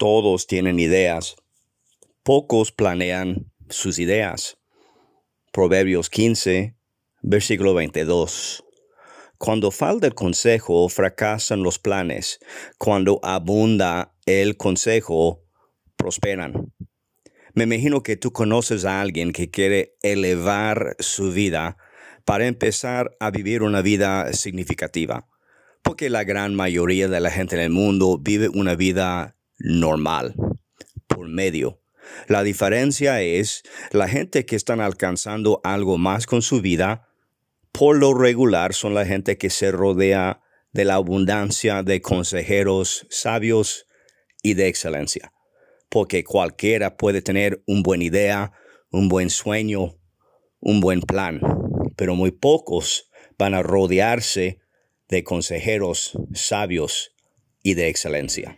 Todos tienen ideas. Pocos planean sus ideas. Proverbios 15, versículo 22. Cuando falta el consejo, fracasan los planes. Cuando abunda el consejo, prosperan. Me imagino que tú conoces a alguien que quiere elevar su vida para empezar a vivir una vida significativa. Porque la gran mayoría de la gente en el mundo vive una vida normal, por medio. La diferencia es la gente que están alcanzando algo más con su vida, por lo regular son la gente que se rodea de la abundancia de consejeros sabios y de excelencia. Porque cualquiera puede tener una buena idea, un buen sueño, un buen plan, pero muy pocos van a rodearse de consejeros sabios y de excelencia.